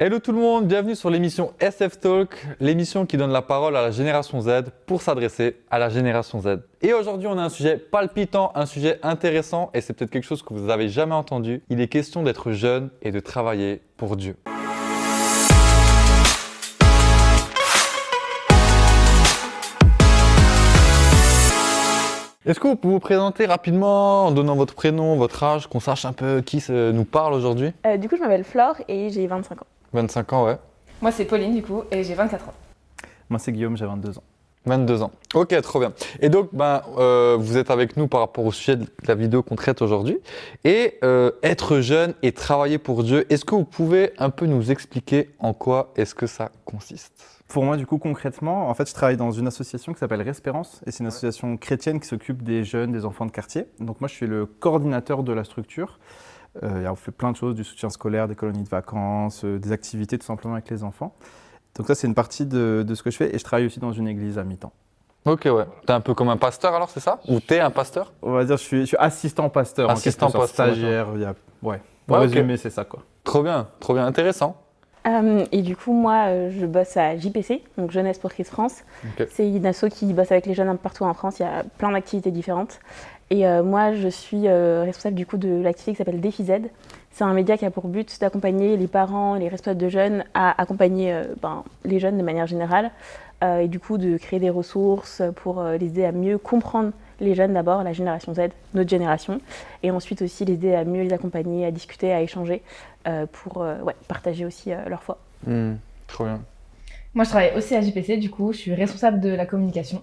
Hello tout le monde, bienvenue sur l'émission SF Talk, l'émission qui donne la parole à la génération Z pour s'adresser à la génération Z. Et aujourd'hui, on a un sujet palpitant, un sujet intéressant et c'est peut-être quelque chose que vous n'avez jamais entendu. Il est question d'être jeune et de travailler pour Dieu. Est-ce que vous pouvez vous présenter rapidement en donnant votre prénom, votre âge, qu'on sache un peu qui nous parle aujourd'hui? Euh, du coup, je m'appelle Flore et j'ai 25 ans. 25 ans, ouais. Moi, c'est Pauline, du coup, et j'ai 24 ans. Moi, c'est Guillaume, j'ai 22 ans. 22 ans. Ok, trop bien. Et donc, ben, euh, vous êtes avec nous par rapport au sujet de la vidéo qu'on traite aujourd'hui. Et euh, être jeune et travailler pour Dieu, est-ce que vous pouvez un peu nous expliquer en quoi est-ce que ça consiste? Pour moi, du coup, concrètement, en fait, je travaille dans une association qui s'appelle Respérance, et c'est une association chrétienne qui s'occupe des jeunes, des enfants de quartier. Donc moi, je suis le coordinateur de la structure. Euh, on fait plein de choses, du soutien scolaire, des colonies de vacances, euh, des activités tout simplement avec les enfants. Donc ça, c'est une partie de, de ce que je fais, et je travaille aussi dans une église à mi-temps. Ok, ouais. T'es un peu comme un pasteur alors, c'est ça? Ou t'es un pasteur? On va dire, je suis, je suis assistant pasteur, Assistant en pasteur, stagiaire. A, ouais. Pour Ouais, résumer, c'est ça, quoi. Trop bien, trop bien, intéressant. Euh, et du coup, moi, euh, je bosse à JPC, donc Jeunesse pour Christ France. C'est une asso qui bosse avec les jeunes un peu partout en France. Il y a plein d'activités différentes. Et euh, moi, je suis euh, responsable du coup de l'activité qui s'appelle Défi Z. C'est un média qui a pour but d'accompagner les parents et les responsables de jeunes à accompagner ben, les jeunes de manière générale. Euh, et du coup, de créer des ressources pour euh, les aider à mieux comprendre les jeunes d'abord, la génération Z, notre génération. Et ensuite aussi les aider à mieux les accompagner, à discuter, à échanger euh, pour euh, ouais, partager aussi euh, leur foi. Hmm, trop bien. Moi, je travaille aussi à JPC, du coup, je suis responsable de la communication.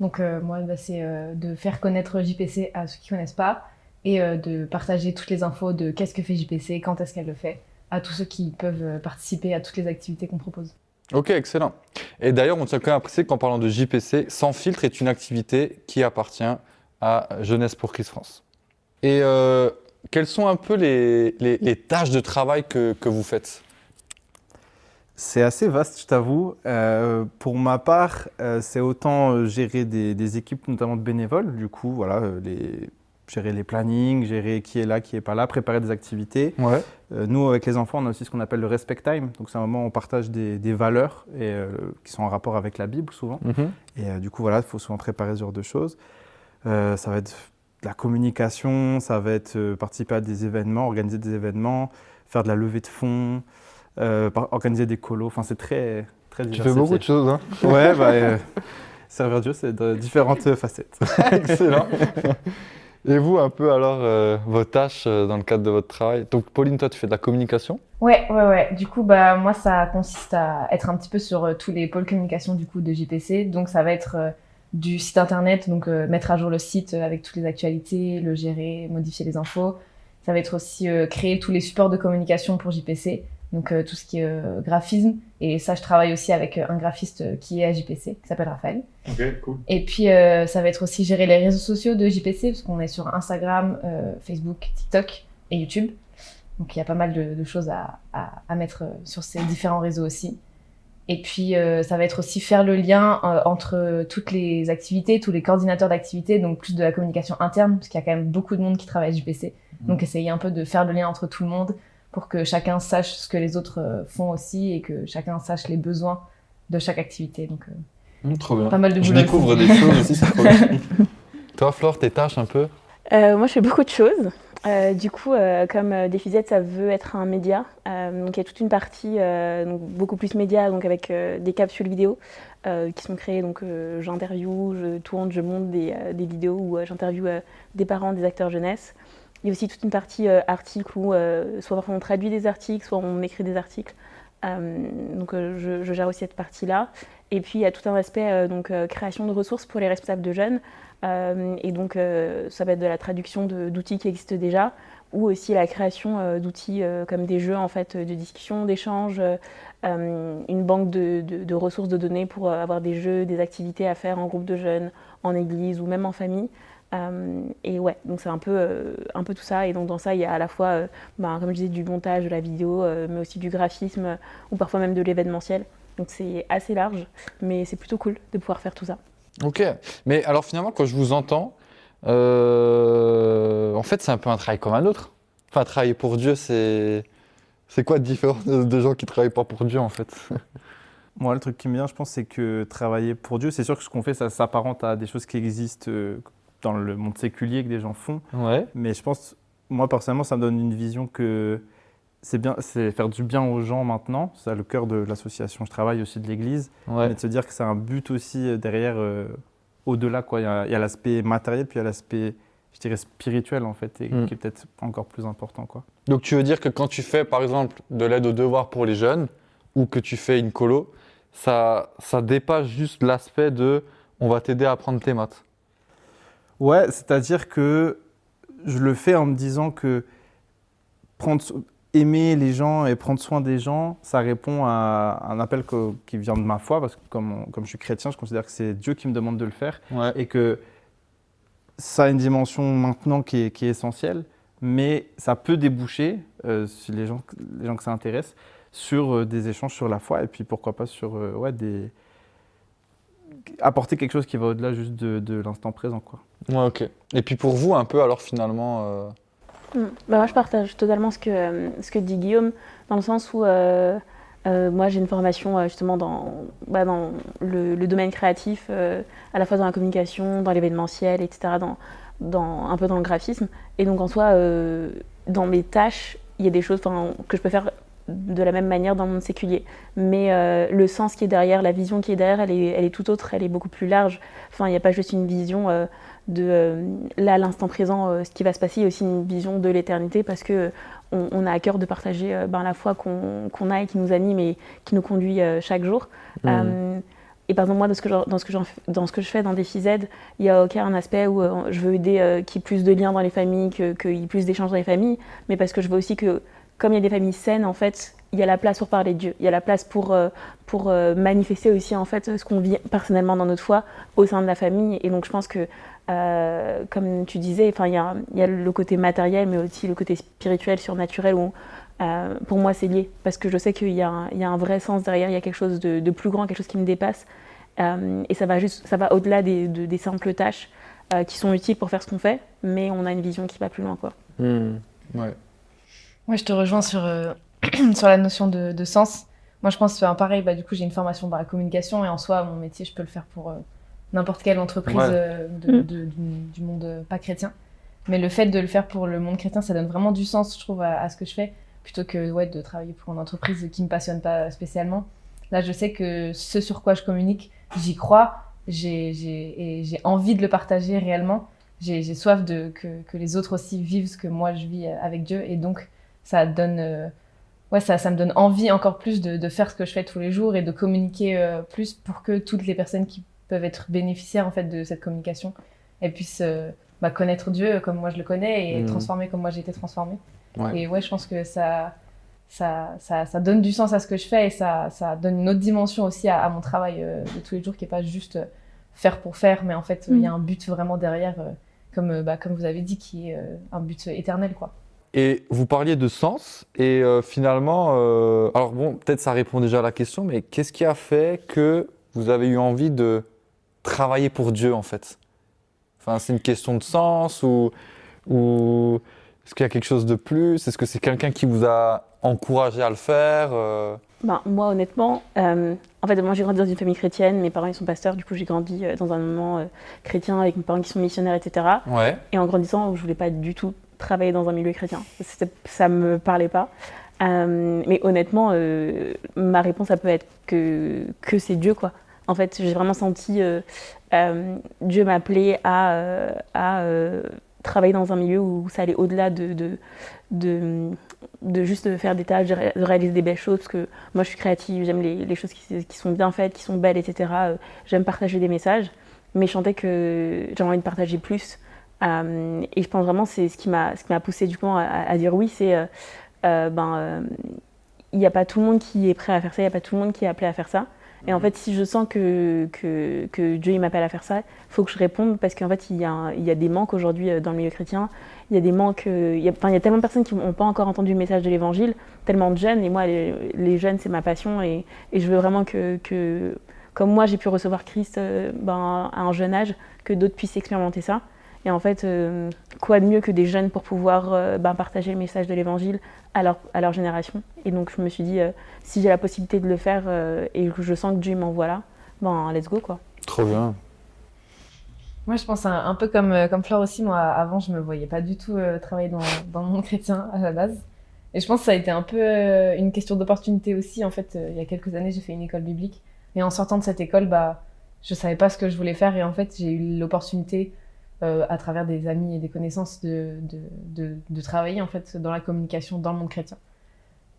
Donc, euh, moi, bah, c'est euh, de faire connaître JPC à ceux qui connaissent pas et euh, de partager toutes les infos de qu'est-ce que fait JPC, quand est-ce qu'elle le fait, à tous ceux qui peuvent participer à toutes les activités qu'on propose. Ok, excellent. Et d'ailleurs, on tient quand même à préciser qu'en parlant de JPC, Sans filtre est une activité qui appartient à Jeunesse pour Christ France. Et euh, quelles sont un peu les, tâches de travail que, vous faites? C'est assez vaste, je t'avoue. Euh, pour ma part, euh, c'est autant gérer des, des équipes, notamment de bénévoles. Du coup, voilà, les, gérer les plannings, gérer qui est là, qui est pas là, préparer des activités. Ouais. Euh, nous, avec les enfants, on a aussi ce qu'on appelle le respect time. Donc, c'est un moment où on partage des, des valeurs et, euh, qui sont en rapport avec la Bible, souvent. Et euh, du coup, voilà, il faut souvent préparer ce genre de choses. Ça va être de la communication, ça va être participer à des événements, organiser des événements, faire de la levée de fonds, organiser des colos. Enfin, c'est très, très Tu fais beaucoup de choses, hein Ouais, bah, servir Dieu, c'est de différentes facettes. Excellent. Et vous, un peu alors, euh, vos tâches euh, dans le cadre de votre travail? Donc, Pauline, toi, tu fais de la communication? Ouais, ouais, ouais. Du coup, bah, moi, ça consiste à être un petit peu sur euh, tous les pôles communication du coup de JPC. Donc, ça va être du site internet, donc mettre à jour le site avec toutes les actualités, le gérer, modifier les infos. Ça va être aussi créer tous les supports de communication pour JPC, donc euh, tout ce qui est euh, graphisme. Et ça, je travaille aussi avec euh, un graphiste qui est à JPC, qui s'appelle Raphaël. Ok, cool. Et puis, ça va être aussi gérer les réseaux sociaux de JPC, parce qu'on est sur Instagram, Facebook, TikTok et YouTube. Donc, il y a pas mal de, de choses à, à, à mettre sur ces différents réseaux aussi. Et puis, euh, ça va être aussi faire le lien euh, entre toutes les activités, tous les coordinateurs d'activités, donc plus de la communication interne, parce qu'il y a quand même beaucoup de monde qui travaille à JPC. Donc, essayer un peu de faire le lien entre tout le monde pour que chacun sache ce que les autres euh, font aussi et que chacun sache les besoins de chaque activité. Donc, euh, trop bien. pas mal de Je des choses aussi, c'est trop bien. Toi, Flore, tes tâches un peu Euh, moi, je fais beaucoup de choses. Euh, du coup, euh, comme euh, Défi Z, ça veut être un média. Euh, donc, il y a toute une partie euh, donc, beaucoup plus média, donc avec euh, des capsules vidéo euh, qui sont créées. Donc, euh, j'interviewe, je tourne, je monte des, euh, des vidéos où euh, j'interviewe euh, des parents, des acteurs jeunesse. Il y a aussi toute une partie euh, articles où euh, soit on traduit des articles, soit on écrit des articles. Euh, donc, euh, je, je gère aussi cette partie-là. Et puis, il y a tout un aspect euh, donc, création de ressources pour les responsables de jeunes. Et donc, ça va être de la traduction d'outils qui existent déjà, ou aussi la création d'outils comme des jeux en fait, de discussion, d'échange, une banque de, ressources de données pour avoir des jeux, des activités à faire en groupe de jeunes, en église ou même en famille. Euh, et ouais, donc c'est un peu, euh, un peu tout ça. Et donc dans ça, il y a à la fois, euh, bah, comme je disais, du montage, de la vidéo, euh, mais aussi du graphisme, ou parfois même de l'événementiel. Donc c'est assez large, mais c'est plutôt cool de pouvoir faire tout ça. Ok. Mais alors finalement, quand je vous entends, euh, en fait, c'est un peu un travail comme un autre. Enfin, travailler pour Dieu, c'est C'est quoi la différence de gens qui travaillent pas pour Dieu en fait? Moi, le truc qui me vient, je pense, c'est que travailler pour Dieu, c'est sûr que ce qu'on fait, ça s'apparente à des choses qui existent euh, dans le monde séculier que des gens font. Ouais. Mais je pense, moi personnellement, ça me donne une vision que c'est bien, c'est faire du bien aux gens maintenant. C'est le cœur de l'association. Je travaille aussi de l'Église, Ouais. mais de se dire que c'est un but aussi euh, derrière, euh, au-delà quoi. Il y a, l'aspect matériel, puis il y a l'aspect, je dirais, spirituel en fait, et Mm. qui est peut-être encore plus important quoi. Donc tu veux dire que quand tu fais par exemple de l'aide aux devoirs pour les jeunes ou que tu fais une colo, ça, ça dépasse juste l'aspect de on va t'aider à apprendre tes maths. Ouais, c'est-à-dire que je le fais en me disant que prendre, aimer les gens et prendre soin des gens, ça répond à un appel que- qui vient de ma foi, parce que comme, on- comme je suis chrétien, je considère que c'est Dieu qui me demande de le faire, Ouais. et que ça a une dimension maintenant qui est, qui est essentielle, mais ça peut déboucher, euh, si les gens, les gens que ça intéresse, sur euh, des échanges sur la foi, et puis pourquoi pas sur euh, ouais, des... apporter quelque chose qui va au-delà juste de, de l'instant présent. Quoi. Ouais, ok. Et puis pour vous un peu alors finalement. euh, Mm. Bah, moi, je partage totalement ce que, euh, ce que dit Guillaume, dans le sens où euh, euh, moi, j'ai une formation euh, justement dans, bah, dans le, le domaine créatif, euh, à la fois dans la communication, dans l'événementiel, etc., dans, dans, un peu dans le graphisme. Et donc, en soi, euh, dans mes tâches, il y a des choses que je peux faire de la même manière dans le monde séculier. Mais euh, le sens qui est derrière, la vision qui est derrière, elle est, elle est tout autre, elle est beaucoup plus large. Enfin, il n'y a pas juste une vision euh, de euh, là, l'instant présent, ce qui va se passer, il y a aussi une vision de l'éternité parce que on, on a à cœur de partager ben, la foi qu'on a et qui nous anime et qui nous conduit chaque jour. Euh, et par exemple, moi, dans ce que, je- dans ce que, fais- dans ce que je fais dans Défi Z, il n'y a aucun aspect où je veux aider euh, qu'il y ait plus de liens dans les familles, que- qu'il y ait plus d'échanges dans les familles, mais parce que je veux aussi que, comme il y a des familles saines, en fait, il y a la place pour parler de Dieu. Il y a la place pour, euh, pour euh, manifester aussi, en fait, ce qu'on vit personnellement dans notre foi au sein de la famille. Et donc, je pense que, euh, comme tu disais, enfin, il y a, il y a le côté matériel, mais aussi le côté spirituel, surnaturel, où euh, pour moi, c'est lié. Parce que je sais qu'il y, a un- il y a un vrai sens derrière, il y a quelque chose de, de plus grand, quelque chose qui me dépasse. Euh, et ça va, juste, ça va au-delà des, de- des simples tâches euh, qui sont utiles pour faire ce qu'on fait, mais on a une vision qui va plus loin. Quoi. hmm, Ouais. Moi, je te rejoins sur, euh, sur la notion de, de sens. Moi, je pense, enfin, pareil, bah, du coup, j'ai une formation dans la communication et en soi, mon métier, je peux le faire pour euh, n'importe quelle entreprise Ouais. euh, de- de- du, du monde euh, pas chrétien. Mais le fait de le faire pour le monde chrétien, ça donne vraiment du sens, je trouve, à, à ce que je fais, plutôt que ouais, de travailler pour une entreprise qui me passionne pas spécialement. Là, je sais que ce sur quoi je communique, j'y crois, j'ai j'ai- et j'ai envie de le partager réellement. J'ai j'ai soif de, que, que les autres aussi vivent ce que moi je vis avec Dieu. Et donc, ça donne, euh, ouais, ça, ça me donne envie encore plus de, de faire ce que je fais tous les jours et de communiquer euh, plus pour que toutes les personnes qui peuvent être bénéficiaires en fait de cette communication, elles puissent euh, bah, connaître Dieu comme moi je le connais et être transformées comme moi j'ai été transformée. Ouais. Et ouais, je pense que ça, ça, ça, ça donne du sens à ce que je fais et ça, ça donne une autre dimension aussi à, à mon travail euh, de tous les jours qui est pas juste faire pour faire, mais en fait, il y a un but vraiment derrière, euh, comme, bah, comme vous avez dit, qui est euh, un but éternel, quoi. Et vous parliez de sens, et euh, finalement, euh, alors bon, peut-être ça répond déjà à la question, mais qu'est-ce qui a fait que vous avez eu envie de travailler pour Dieu en fait? Enfin, c'est une question de sens ou, ou est-ce qu'il y a quelque chose de plus? Est-ce que c'est quelqu'un qui vous a encouragé à le faire euh? Ben, moi, honnêtement, euh, en fait, moi j'ai grandi dans une famille chrétienne, mes parents ils sont pasteurs, du coup j'ai grandi dans un moment euh, chrétien avec mes parents qui sont missionnaires, etc. Ouais. Et en grandissant, je voulais pas du tout travailler dans un milieu chrétien. Ça me parlait pas. Euh, mais honnêtement, euh, ma réponse, ça peut être que, que c'est Dieu, quoi. En fait, j'ai vraiment senti euh, Dieu m'appeler à, à travailler dans un milieu où ça allait au-delà de, de, de, juste faire des tâches, de ré- de réaliser des belles choses, parce que moi je suis créative, j'aime les, choses qui, qui sont bien faites, qui sont belles, etc. J'aime partager des messages, mais je sentais que j'avais envie de partager plus. Euh, et je pense vraiment que c'est ce qui m'a ce qui m'a poussé du coup à, à dire oui, c'est euh, euh, ben euh, il n'y a pas tout le monde qui est prêt à faire ça, il n'y a pas tout le monde qui est appelé à faire ça. Et en fait, si je sens que, que, que Dieu il m'appelle à faire ça, il faut que je réponde parce qu'en fait, il y, a il y a des manques aujourd'hui dans le milieu chrétien. Il y a des manques. il y a, enfin, il y a tellement de personnes qui n'ont pas encore entendu le message de l'évangile, tellement de jeunes. Et moi, les, les jeunes, c'est ma passion. Et, et je veux vraiment que, que comme moi, j'ai pu recevoir Christ ben, à un jeune âge, que d'autres puissent expérimenter ça. Et en fait, quoi de mieux que des jeunes pour pouvoir ben, partager le message de l'évangile à leur, à leur génération? Et donc je me suis dit, si j'ai la possibilité de le faire et que je sens que Dieu m'envoie là, ben let's go quoi. Trop bien. Moi, je pense un, peu comme, comme Flore aussi. Moi, avant, je me voyais pas du tout travailler dans, dans, le monde chrétien à la base. Et je pense que ça a été un peu une question d'opportunité aussi. En fait, il y a quelques années, j'ai fait une école biblique. Et en sortant de cette école, bah, je savais pas ce que je voulais faire et en fait j'ai eu l'opportunité euh, à travers des amis et des connaissances de, de, de, travailler en fait dans la communication dans le monde chrétien.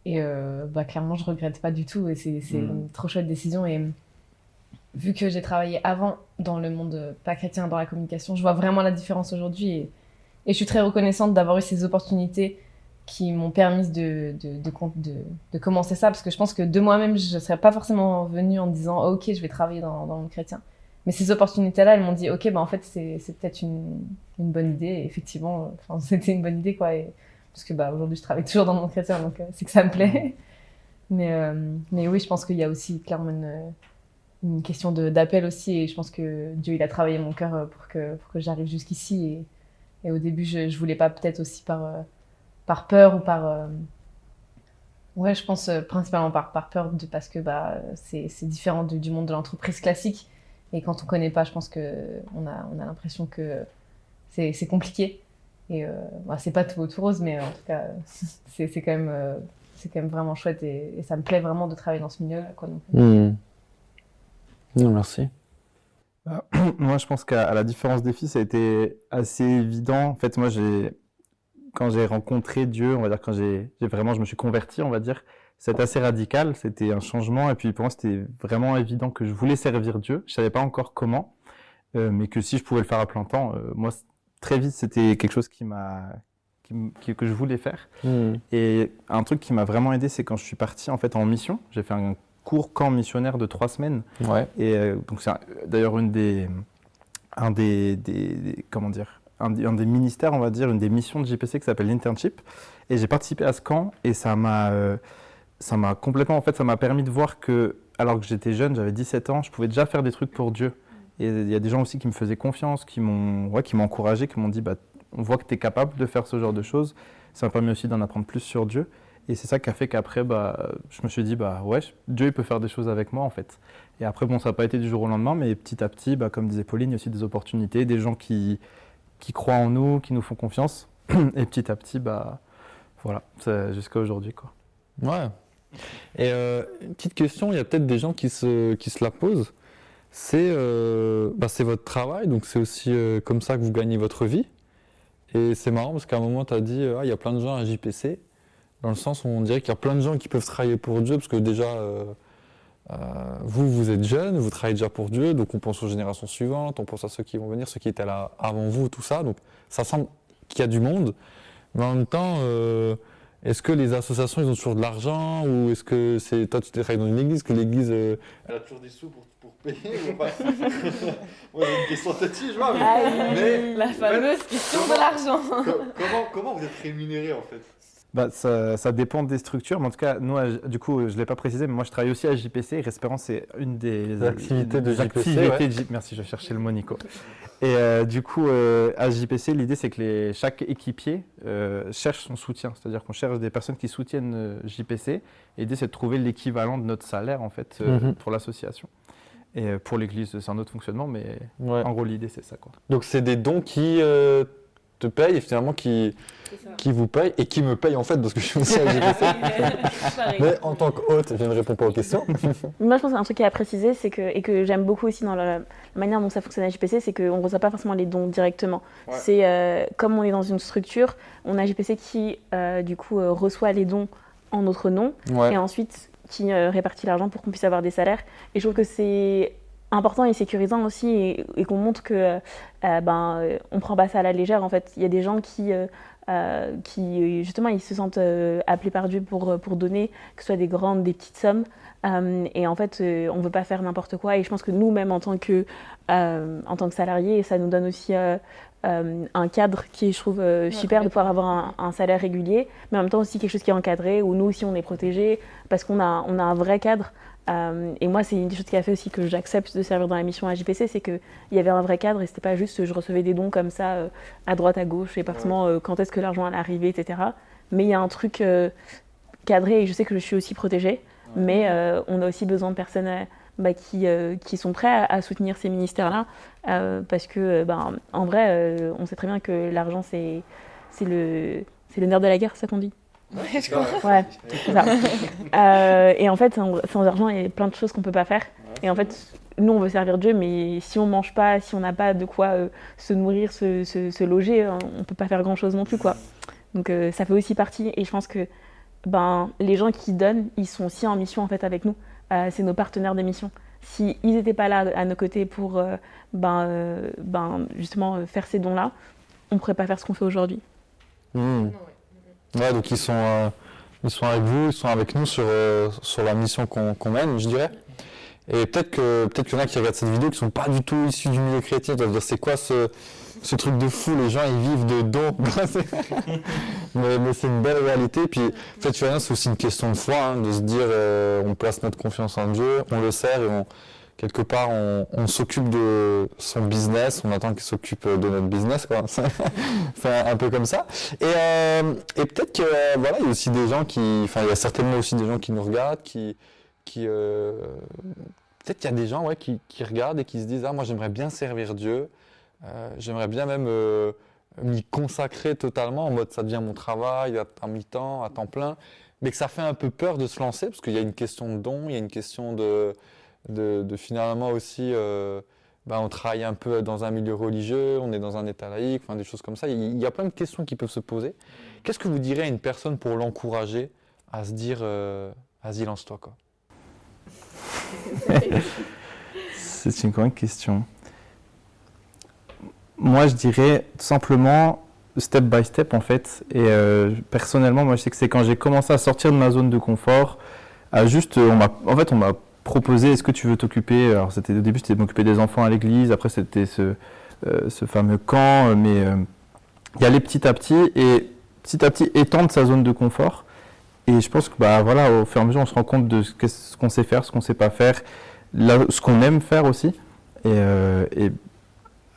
Et euh, bah, clairement je regrette pas du tout et c'est mm. une trop chouette décision et vu que j'ai travaillé avant dans le monde pas chrétien dans la communication, je vois vraiment la différence aujourd'hui et, et, je suis très reconnaissante d'avoir eu ces opportunités qui m'ont permis de, de, de, de, commencer ça, parce que je pense que de moi-même, je ne serais pas forcément venue en disant oh, Ok, je vais travailler dans, dans le monde chrétien. Mais ces opportunités-là, elles m'ont dit Ok, bah, en fait, c'est peut-être une, une, bonne idée. Et effectivement, c'était une bonne idée, quoi. Et, parce que bah, aujourd'hui, je travaille toujours dans monde chrétien, donc euh, c'est que ça me plaît. mais, euh, mais oui, je pense qu'il y a aussi clairement une, une question d'appel aussi. Et je pense que Dieu, il a travaillé mon cœur euh, pour que, pour que j'arrive jusqu'ici. Et, et, au début, je ne voulais pas peut-être aussi par par peur ou par. Euh, ouais, je pense euh, principalement par, par peur de, parce que bah, c'est différent du, monde de l'entreprise classique. Et quand on connaît pas, je pense qu'on a, on a l'impression que c'est compliqué. Et euh, bah, c'est pas tout, tout rose, mais en tout cas, c'est quand, même, c'est quand même vraiment chouette et, ça me plaît vraiment de travailler dans ce milieu-là. Quoi, hmm. Non, merci. Bah, moi, je pense qu'à la différence des filles, ça a été assez évident. En fait, moi, j'ai quand j'ai rencontré Dieu, on va dire quand j'ai vraiment, je me suis converti, on va dire, c'est assez radical. C'était un changement et puis pour moi c'était vraiment évident que je voulais servir Dieu. Je savais pas encore comment, euh, mais que si je pouvais le faire à plein temps, euh, moi très vite c'était quelque chose qui m'a que je voulais faire. Hmm. Et un truc qui m'a vraiment aidé, c'est quand je suis parti en fait en mission. J'ai fait un court camp missionnaire de trois semaines. Ouais. Et euh, donc c'est d'ailleurs une des un des, des, comment dire un, des ministères, on va dire, une des missions de JPC qui s'appelle l'internship. Et j'ai participé à ce camp et ça m'a, ça m'a complètement, en fait, ça m'a permis de voir que, alors que j'étais jeune, j'avais 17 ans, je pouvais déjà faire des trucs pour Dieu. Et il y a des gens aussi qui me faisaient confiance, qui m'ont, ouais, encouragé, qui m'ont dit, bah, on voit que tu es capable de faire ce genre de choses. Ça m'a permis aussi d'en apprendre plus sur Dieu. Et c'est ça qui a fait qu'après, bah, je me suis dit, bah ouais, Dieu il peut faire des choses avec moi en fait. Et après, bon, ça n'a pas été du jour au lendemain, mais petit à petit, bah, comme disait Pauline, il y a aussi des opportunités, des gens qui, qui croient en nous, qui nous font confiance. Et petit à petit, bah, voilà, jusqu'à aujourd'hui. Quoi. Ouais. Et euh, une petite question, il y a peut-être des gens qui se, qui se la posent. C'est euh, bah, votre travail, donc c'est aussi euh, comme ça que vous gagnez votre vie. Et c'est marrant parce qu'à un moment, tu as dit, ah, il y a plein de gens à JPC, dans le sens où on dirait qu'il y a plein de gens qui peuvent travailler pour Dieu, parce que déjà, vous, vous êtes jeune, vous travaillez déjà pour Dieu, donc on pense aux générations suivantes, on pense à ceux qui vont venir, ceux qui étaient là avant vous, tout ça. Donc ça semble qu'il y a du monde, mais en même temps, est-ce que les associations, ils ont toujours de l'argent ou est-ce que c'est toi, tu travailles dans une église, que l'église, euh, elle a toujours des sous pour, pour payer ou pas? Moi, j'ai une question têtue, je vois, mais, la fameuse question de l'argent. comment, comment vous êtes rémunéré en fait? Bah, ça, ça, dépend des structures, mais en tout cas, nous, du coup, je ne l'ai pas précisé, mais moi, je travaille aussi à JPC. Respérance, c'est une des activités de JPC. Merci, je cherchais le mot, Nico. Et euh, du coup, euh, à JPC, l'idée, c'est que les, chaque équipier euh, cherche son soutien. C'est-à-dire qu'on cherche des personnes qui soutiennent JPC. L'idée, c'est de trouver l'équivalent de notre salaire, en fait, mhm. pour l'association. Et pour l'église, c'est un autre fonctionnement, mais en gros, l'idée, c'est ça. Quoi. Donc, c'est des dons qui te payent et finalement qui, qui vous paye et qui me paye en fait parce que je suis aussi à JPC. Mais en tant qu'hôte, je ne réponds pas aux questions. Moi, je pense qu'un truc qui à préciser, c'est que, et que j'aime beaucoup aussi dans la, manière dont ça fonctionne à JPC, c'est qu'on ne reçoit pas forcément les dons directement. C'est euh, comme on est dans une structure, on a JPC qui, euh, du coup, euh, reçoit les dons en notre nom et ensuite qui répartit l'argent pour qu'on puisse avoir des salaires. Et je trouve que c'est important et sécurisant aussi et, qu'on montre que ben on prend pas ça à la légère en fait il y a des gens qui euh, qui justement ils se sentent euh, appelés par Dieu pour, pour donner, que ce soit des grandes, des petites sommes. Euh, et en fait, on ne veut pas faire n'importe quoi. Et je pense que nous-mêmes, en tant que, en tant que salariés, ça nous donne aussi un cadre qui est, je trouve, super de pouvoir avoir un, salaire régulier, mais en même temps aussi quelque chose qui est encadré, où nous aussi on est protégés, parce qu'on a, on a un vrai cadre. Euh, et moi, c'est une des choses qui a fait aussi que j'accepte de servir dans la mission à JPC, c'est qu'il y avait un vrai cadre et c'était pas juste je recevais des dons comme ça à droite, à gauche, et pas forcément quand est-ce que l'argent allait arriver, etc. Mais il y a un truc cadré et je sais que je suis aussi protégée, mais on a aussi besoin de personnes bah, qui, qui, sont prêts à, soutenir ces ministères-là parce que, ben, en vrai, on sait très bien que l'argent, c'est le, le nerf de la guerre, ça qu'on dit Ouais, je crois. Ouais, c'est ça. Euh, et en fait, sans, argent, il y a plein de choses qu'on peut pas faire. Et en fait, nous, on veut servir Dieu, mais si on mange pas, si on n'a pas de quoi euh, se nourrir, se, se, loger, euh, on peut pas faire grand-chose non plus, quoi. Donc ça fait aussi partie. Et je pense que ben, les gens qui donnent, ils sont aussi en mission en fait avec nous. c'est nos partenaires des missions. Si ils n'étaient pas là à nos côtés pour ben, ben, justement faire ces dons-là, on pourrait pas faire ce qu'on fait aujourd'hui. Mmh. Ouais, donc ils sont, euh, ils sont avec vous, ils sont avec nous sur, euh, sur la mission qu'on mène, je dirais. Et peut-être que peut-être qu'il y en a qui regardent cette vidéo qui sont pas du tout issus du milieu ils doivent dire c'est quoi ce, ce truc de fou, les gens ils vivent de dons. mais, mais c'est une belle réalité. Puis en fait, c'est aussi une question de foi, hein, de se dire euh, on place notre confiance en Dieu, on le sert et on quelque part, on, s'occupe de son business, on attend qu'il s'occupe de notre business, quoi. C'est un peu comme ça. Et, euh, peut-être que euh, voilà, il y a aussi des gens qui, enfin, il y a certainement aussi des gens qui nous regardent, qui, qui, euh, peut-être qu'il y a des gens, ouais, qui, regardent et qui se disent, ah, moi, j'aimerais bien servir Dieu, j'aimerais bien même m'y consacrer totalement, en mode, ça devient mon travail, à, mi-temps, à temps plein, mais que ça fait un peu peur de se lancer parce qu'il y a une question de don, il y a une question de de, finalement aussi, euh, bah, on travaille un peu dans un milieu religieux, on est dans un état laïque, des choses comme ça. Il y a plein de questions qui peuvent se poser. Qu'est-ce que vous direz à une personne pour l'encourager à se dire, euh, vas-y, lance-toi quoi? C'est une grande question. Moi, je dirais simplement step by step en fait. Et euh, personnellement, moi, je sais que c'est quand j'ai commencé à sortir de ma zone de confort, à juste, en fait, on m'a proposer est-ce que tu veux t'occuper Alors c'était au début c'était m'occuper des enfants à l'église, après c'était ce, euh, ce, fameux camp, mais euh, y aller petit à petit et petit à petit étendre sa zone de confort. Et je pense que bah voilà, au fur et à mesure on se rend compte de ce qu'on sait faire, ce qu'on sait pas faire, là, ce qu'on aime faire aussi. Et, euh, et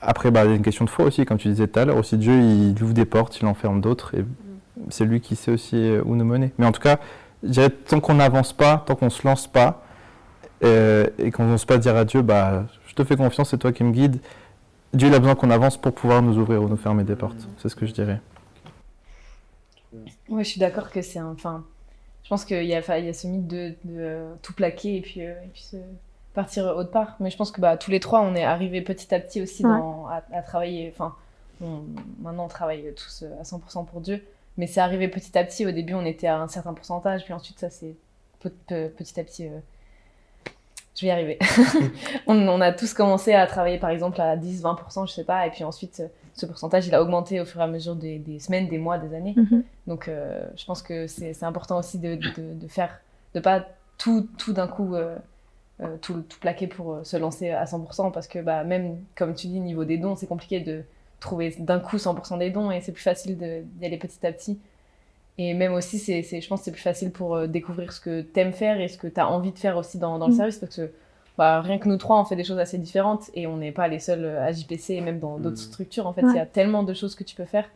après bah, il y a une question de foi aussi, comme tu disais tout à l'heure aussi Dieu il ouvre des portes, il enferme d'autres et c'est lui qui sait aussi où nous mener. Mais en tout cas, tant qu'on n'avance pas, tant qu'on se lance pas, euh, et qu'on n'ose pas dire à Dieu, bah, je te fais confiance, c'est toi qui me guide. Dieu il a besoin qu'on avance pour pouvoir nous ouvrir ou nous fermer des portes. C'est ce que je dirais. Oui, je suis d'accord que c'est Enfin, je pense qu'il y, a, il y a ce mythe de, tout plaquer et puis, euh, et puis se partir autre part. Mais je pense que bah, tous les trois, on est arrivés petit à petit aussi dans, à, travailler. Enfin, maintenant, on travaille tous à 100% pour Dieu. Mais c'est arrivé petit à petit. Au début, on était à un certain pourcentage. Puis ensuite, ça s'est petit à petit euh, je vais y arriver. on, a tous commencé à travailler par exemple à 10, 20%, je sais pas, et puis ensuite ce pourcentage il a augmenté au fur et à mesure des, semaines, des mois, des années. Mhm. Donc euh, je pense que c'est important aussi de, de, faire, de pas tout, tout d'un coup euh, euh, tout, tout, plaquer pour se lancer à 100% parce que bah, même comme tu dis, niveau des dons, c'est compliqué de trouver d'un coup 100% des dons et c'est plus facile d'y aller petit à petit. Et même aussi, c'est, je pense que c'est plus facile pour euh, découvrir ce que tu aimes faire et ce que tu as envie de faire aussi dans, dans le mm. service. Parce que bah, rien que nous trois, on fait des choses assez différentes et on n'est pas les seuls euh, à JPC et même dans d'autres mm. structures. En fait, il y a tellement de choses que tu peux faire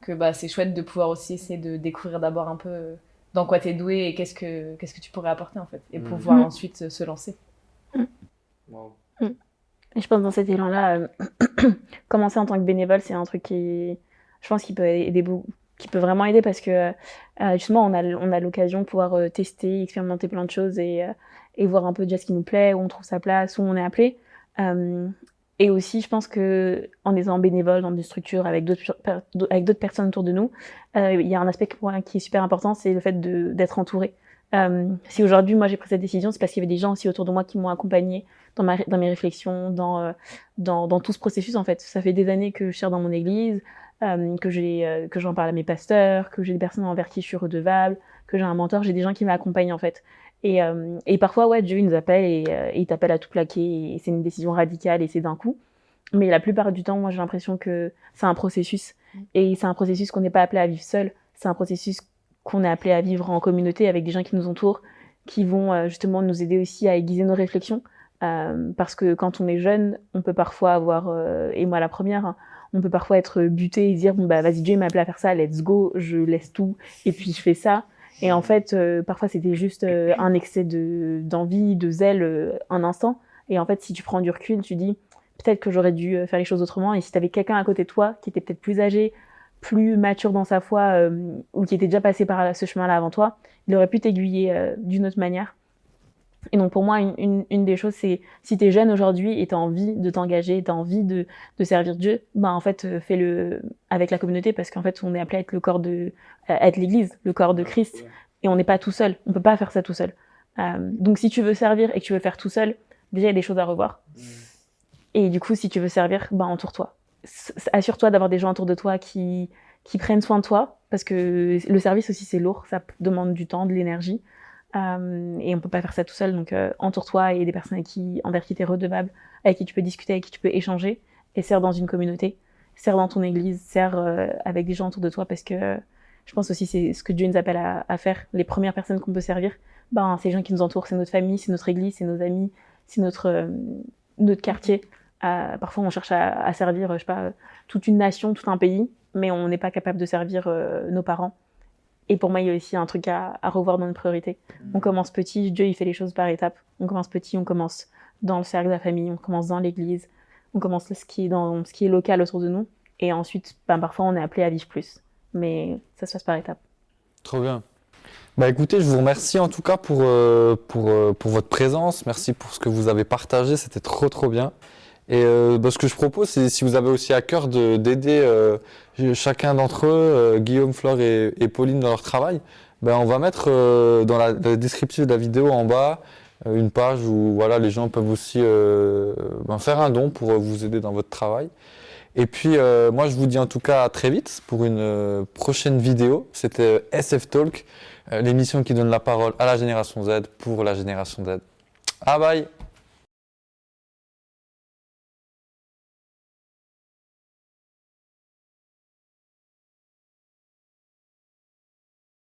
que bah, c'est chouette de pouvoir aussi essayer de découvrir d'abord un peu euh, dans quoi tu es doué et qu'est-ce que, qu'est-ce que tu pourrais apporter en fait. Et mm. pouvoir ensuite se lancer. Et je pense dans cet élan-là, commencer en tant que bénévole, c'est un truc qui, je pense, qui peut aider beaucoup qui peut vraiment aider parce que euh, justement on a, on a l'occasion de pouvoir euh, tester, expérimenter plein de choses et, euh, et voir un peu déjà ce qui nous plaît, où on trouve sa place, où on est appelé. et aussi, je pense que en étant bénévole dans des structures avec d'autres avec d'autres personnes autour de nous, il y a un aspect qui est super important, c'est le fait d'être entouré. si aujourd'hui moi j'ai pris cette décision, c'est parce qu'il y avait des gens aussi autour de moi qui m'ont accompagné dans, ma, dans mes réflexions, dans, dans, dans tout ce processus en fait. Ça fait des années que je sers dans mon église, euh, que j'ai euh, que j'en parle à mes pasteurs, que j'ai des personnes envers qui je suis redevable, que j'ai un mentor, j'ai des gens qui m'accompagnent en fait. Et, euh, et parfois ouais Dieu il nous appelle et, et il t'appelle à tout plaquer et c'est une décision radicale et c'est d'un coup. Mais la plupart du temps moi j'ai l'impression que c'est un processus et c'est un processus qu'on n'est pas appelé à vivre seul, c'est un processus qu'on est appelé à vivre en communauté avec des gens qui nous entourent, qui vont justement nous aider aussi à aiguiser nos réflexions. parce que quand on est jeune, on peut parfois avoir, et moi la première, hein, on peut parfois être buté et dire bon bah vas-y Dieu m'a appelé à faire ça, let's go, je laisse tout et puis je fais ça. Et en fait, parfois c'était juste un excès de d'envie, de zèle, un instant. Et en fait, si tu prends du recul, tu dis peut-être que j'aurais dû faire les choses autrement. Et si tu avais quelqu'un à côté de toi qui était peut-être plus âgé, plus mature dans sa foi euh, ou qui était déjà passé par ce chemin-là avant toi, il aurait pu t'aiguiller euh, d'une autre manière. Et donc pour moi, une, une, des choses, c'est si tu es jeune aujourd'hui et tu as envie de t'engager, tu as envie de, de, servir Dieu, ben en fait, euh, fais-le avec la communauté parce qu'en fait, on est appelé à être le corps de, à être l'Église, le corps de Christ, et on n'est pas tout seul. On peut pas faire ça tout seul. donc si tu veux servir et que tu veux faire tout seul, déjà il y a des choses à revoir. Et du coup, si tu veux servir, ben entoure-toi assure-toi d'avoir des gens autour de toi qui, qui prennent soin de toi, parce que le service aussi c'est lourd, ça demande du temps, de l'énergie, euh, et on peut pas faire ça tout seul. Donc euh, entoure-toi et des personnes qui, envers qui tu es redevable, avec qui tu peux discuter, avec qui tu peux échanger, et sers dans une communauté, sers dans ton église, sers euh, avec des gens autour de toi, parce que je pense aussi c'est ce que Dieu nous appelle à, à faire. Les premières personnes qu'on peut servir, ben c'est les gens qui nous entourent, c'est notre famille, c'est notre église, c'est nos amis, c'est notre notre quartier parfois, on cherche à, servir, je sais pas, toute une nation, tout un pays, mais on n'est pas capable de servir nos parents. Et pour moi, il y a aussi un truc à, revoir dans nos priorités. On commence petit, Dieu, il fait les choses par étapes. On commence petit, on commence dans le cercle de la famille, on commence dans l'église, on commence ce qui est dans ce qui est local autour de nous. Et ensuite, ben, parfois, on est appelé à vivre plus. Mais ça se passe par étapes. Trop bien. Bah écoutez, je vous remercie en tout cas pour, euh, pour, euh, pour votre présence. Merci pour ce que vous avez partagé. C'était trop, trop bien. Et euh, bah, ce que je propose, c'est si vous avez aussi à cœur d'aider euh, chacun d'entre eux, euh, Guillaume, Flore et, Pauline dans leur travail, ben, on va mettre euh, dans la, description de la vidéo en bas une page où voilà, les gens peuvent aussi ben, faire un don pour vous aider dans votre travail. Et puis moi, je vous dis en tout cas à très vite pour une prochaine vidéo. C'était SF Talk, l'émission qui donne la parole à la génération Z pour la génération Z. Ah bye